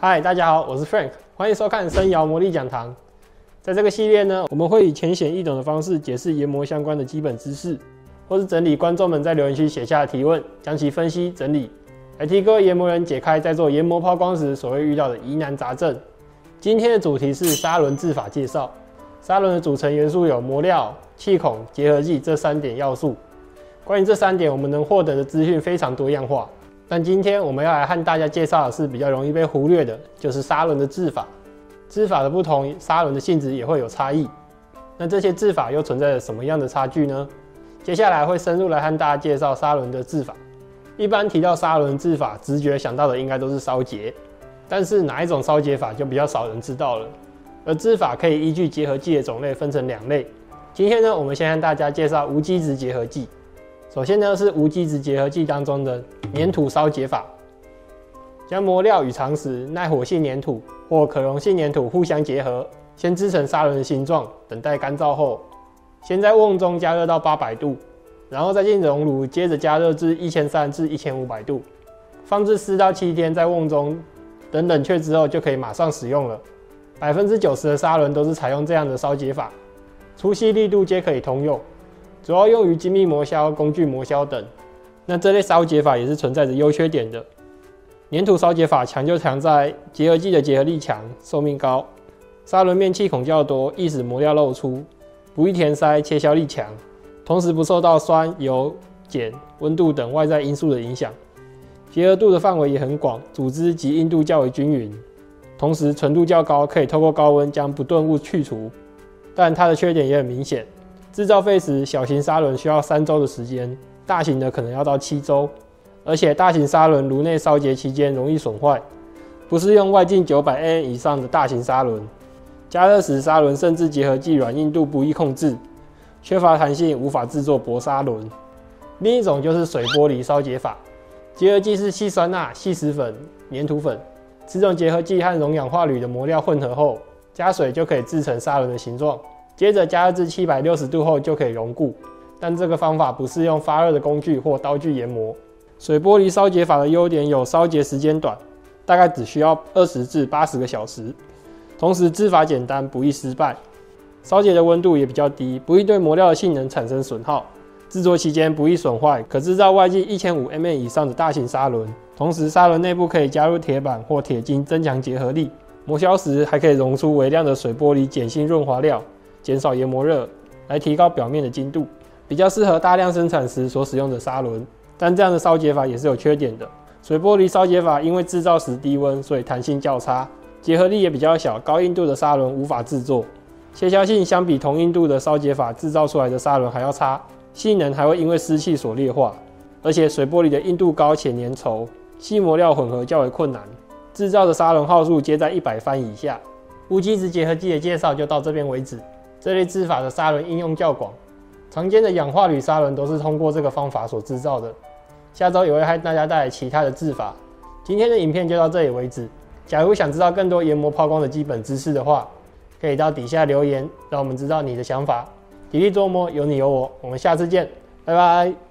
嗨，大家好，我是 Frank，欢迎收看生窑魔力讲堂。在这个系列呢，我们会以浅显易懂的方式解释研磨相关的基本知识，或是整理观众们在留言区写下的提问，将其分析整理，来替各位研磨人解开在做研磨抛光时所会遇到的疑难杂症。今天的主题是砂轮制法介绍。砂轮的组成元素有磨料、气孔、结合剂这三点要素。关于这三点，我们能获得的资讯非常多样化。但今天我们要来和大家介绍的是比较容易被忽略的，就是砂轮的制法。制法的不同，砂轮的性质也会有差异。那这些制法又存在着什么样的差距呢？接下来会深入来和大家介绍砂轮的制法。一般提到砂轮制法，直觉想到的应该都是烧结，但是哪一种烧结法就比较少人知道了。而制法可以依据结合剂的种类分成两类。今天呢，我们先和大家介绍无机质结合剂。首先呢，是无机质结合剂当中的粘土烧结法，将磨料与常识、耐火性粘土或可溶性粘土互相结合，先制成砂轮的形状。等待干燥后，先在瓮中加热到八百度，然后再进熔炉，接着加热至一千三至一千五百度，放置四到七天在瓮中，等冷却之后就可以马上使用了。百分之九十的砂轮都是采用这样的烧结法，粗细力度皆可以通用，主要用于精密磨削、工具磨削等。那这类烧结法也是存在着优缺点的。粘土烧结法强就强在结合剂的结合力强、寿命高，砂轮面气孔较多，易使磨料露出，不易填塞，切削力强，同时不受到酸、油、碱、温度等外在因素的影响。结合度的范围也很广，组织及硬度较为均匀。同时纯度较高，可以透过高温将不钝物去除，但它的缺点也很明显。制造费时，小型砂轮需要三周的时间，大型的可能要到七周。而且大型砂轮炉内烧结期间容易损坏，不是用外径九百 N 以上的大型砂轮。加热时砂轮甚至结合剂软硬度不易控制，缺乏弹性，无法制作薄砂轮。另一种就是水玻璃烧结法，结合剂是细酸钠、细石粉、粘土粉。此种结合剂和溶氧化铝的磨料混合后，加水就可以制成砂轮的形状。接着加热至七百六十度后就可以熔固，但这个方法不适用发热的工具或刀具研磨。水玻璃烧结法的优点有烧结时间短，大概只需要二十至八十个小时，同时制法简单，不易失败。烧结的温度也比较低，不易对磨料的性能产生损耗。制作期间不易损坏，可制造外径一千五 mm 以上的大型砂轮。同时，砂轮内部可以加入铁板或铁筋，增强结合力。磨削时还可以溶出微量的水玻璃碱性润滑料，减少研磨热，来提高表面的精度，比较适合大量生产时所使用的砂轮。但这样的烧结法也是有缺点的。水玻璃烧结法因为制造时低温，所以弹性较差，结合力也比较小，高硬度的砂轮无法制作。切削性相比同硬度的烧结法制造出来的砂轮还要差，性能还会因为湿气所劣化。而且水玻璃的硬度高且粘稠。细磨料混合较为困难，制造的砂轮号数皆在一百番以下。无机质结合剂的介绍就到这边为止。这类制法的砂轮应用较广，常见的氧化铝砂轮都是通过这个方法所制造的。下周也会和大家带来其他的制法。今天的影片就到这里为止。假如想知道更多研磨抛光的基本知识的话，可以到底下留言，让我们知道你的想法。砥砺琢磨，有你有我。我们下次见，拜拜。